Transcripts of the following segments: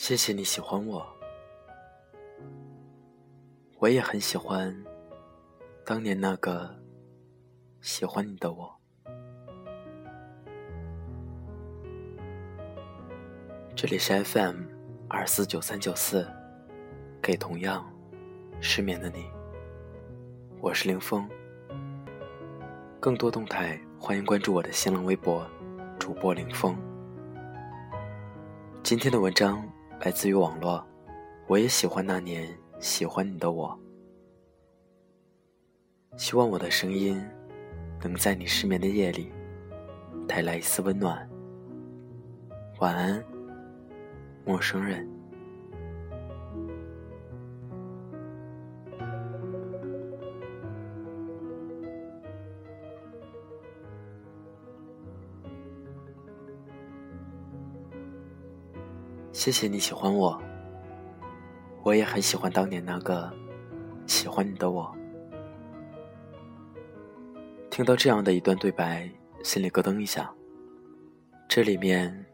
谢谢你喜欢我，我也很喜欢当年那个喜欢你的我。这里是 FM 二四九三九四，给同样失眠的你，我是林峰。更多动态，欢迎关注我的新浪微博主播林峰。今天的文章。来自于网络，我也喜欢那年喜欢你的我。希望我的声音能在你失眠的夜里带来一丝温暖。晚安，陌生人。谢谢你喜欢我，我也很喜欢当年那个喜欢你的我。听到这样的一段对白，心里咯噔一下。这里面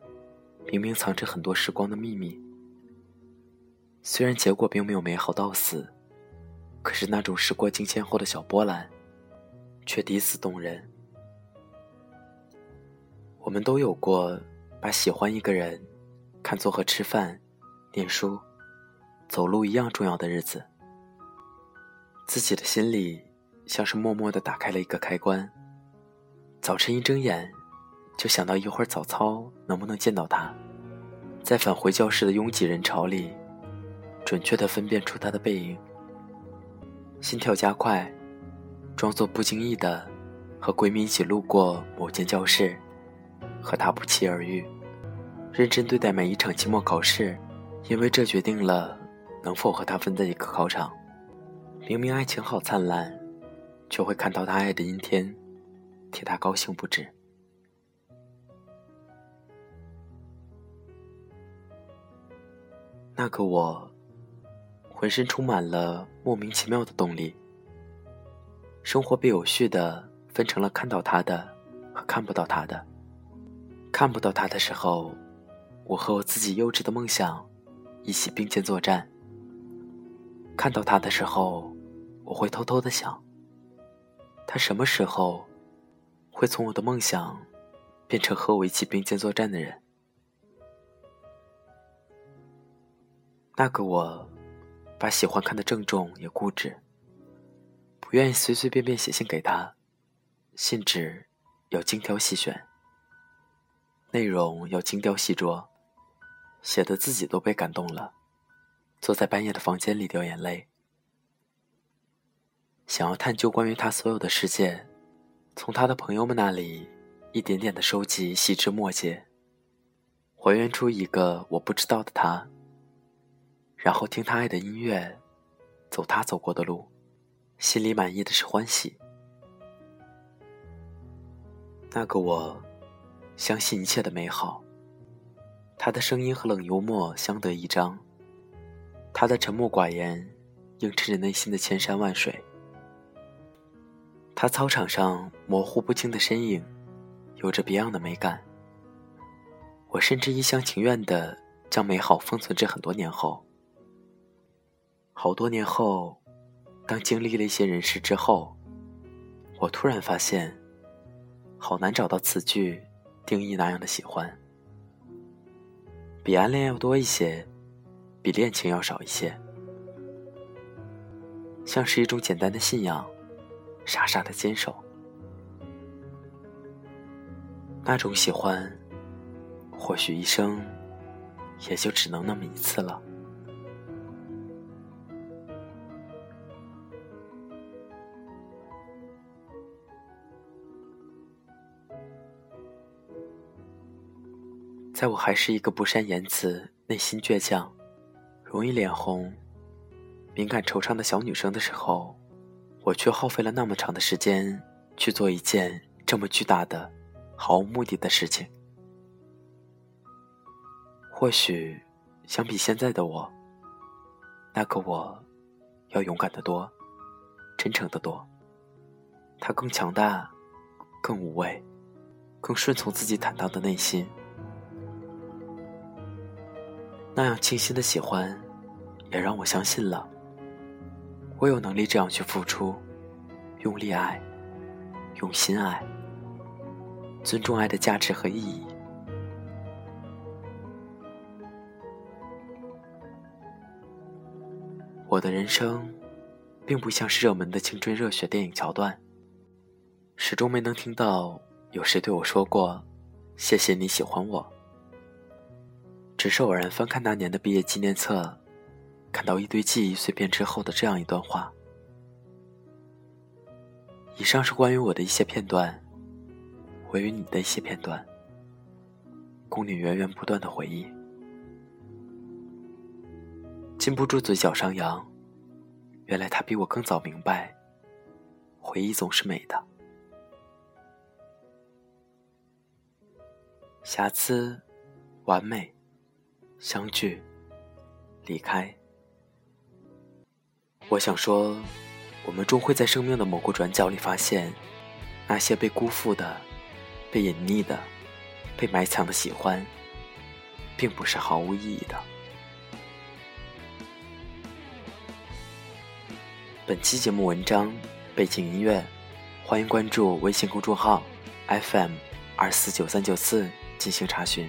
明明藏着很多时光的秘密，虽然结果并没有美好到死，可是那种时过境迁后的小波澜，却抵死动人。我们都有过把喜欢一个人。看作和吃饭、念书、走路一样重要的日子，自己的心里像是默默的打开了一个开关。早晨一睁眼，就想到一会儿早操能不能见到他，在返回教室的拥挤人潮里，准确的分辨出他的背影。心跳加快，装作不经意的和闺蜜一起路过某间教室，和他不期而遇。认真对待每一场期末考试，因为这决定了能否和他分在一个考场。明明爱情好灿烂，却会看到他爱的阴天，替他高兴不止。那个我，浑身充满了莫名其妙的动力。生活被有序的分成了看到他的和看不到他的。看不到他的时候。我和我自己幼稚的梦想一起并肩作战。看到他的时候，我会偷偷的想：他什么时候会从我的梦想变成和我一起并肩作战的人？那个我，把喜欢看得郑重也固执，不愿意随随便便写信给他，信纸要精挑细选，内容要精雕细琢。写的自己都被感动了，坐在半夜的房间里掉眼泪，想要探究关于他所有的世界，从他的朋友们那里一点点的收集细枝末节，还原出一个我不知道的他，然后听他爱的音乐，走他走过的路，心里满意的是欢喜。那个我，相信一切的美好。他的声音和冷幽默相得益彰，他的沉默寡言映衬着内心的千山万水。他操场上模糊不清的身影，有着别样的美感。我甚至一厢情愿地将美好封存至很多年后。好多年后，当经历了一些人事之后，我突然发现，好难找到词句定义那样的喜欢。比暗恋要多一些，比恋情要少一些，像是一种简单的信仰，傻傻的坚守。那种喜欢，或许一生也就只能那么一次了。在我还是一个不善言辞、内心倔强、容易脸红、敏感惆怅的小女生的时候，我却耗费了那么长的时间去做一件这么巨大的、毫无目的的事情。或许，相比现在的我，那个我，要勇敢的多，真诚的多。他更强大，更无畏，更顺从自己坦荡的内心。那样清新的喜欢，也让我相信了，我有能力这样去付出，用力爱，用心爱，尊重爱的价值和意义。我的人生，并不像是热门的青春热血电影桥段，始终没能听到有谁对我说过“谢谢你喜欢我”。只是偶然翻看那年的毕业纪念册，看到一堆记忆碎片之后的这样一段话。以上是关于我的一些片段，我与你的一些片段，供你源源不断的回忆。禁不住嘴角上扬，原来他比我更早明白，回忆总是美的。瑕疵，完美，相聚，离开。我想说，我们终会在生命的某个转角里发现，那些被辜负的、被隐匿的、被埋藏的喜欢，并不是毫无意义的。本期节目文章背景音乐，欢迎关注微信公众号 FM 二四九三九四进行查询。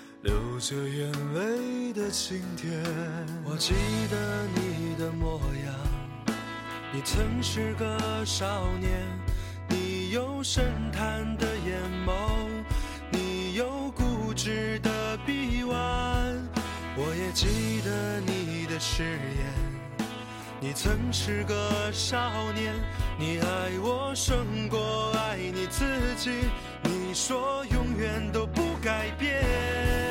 流着眼泪的晴天。我记得你的模样，你曾是个少年，你有深潭的眼眸，你有固执的臂弯。我也记得你的誓言。你曾是个少年，你爱我胜过爱你自己，你说永远都不改变。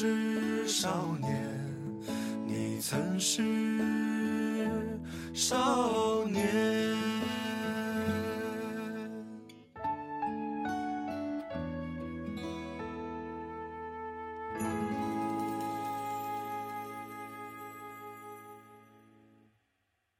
是少年，你曾是少年。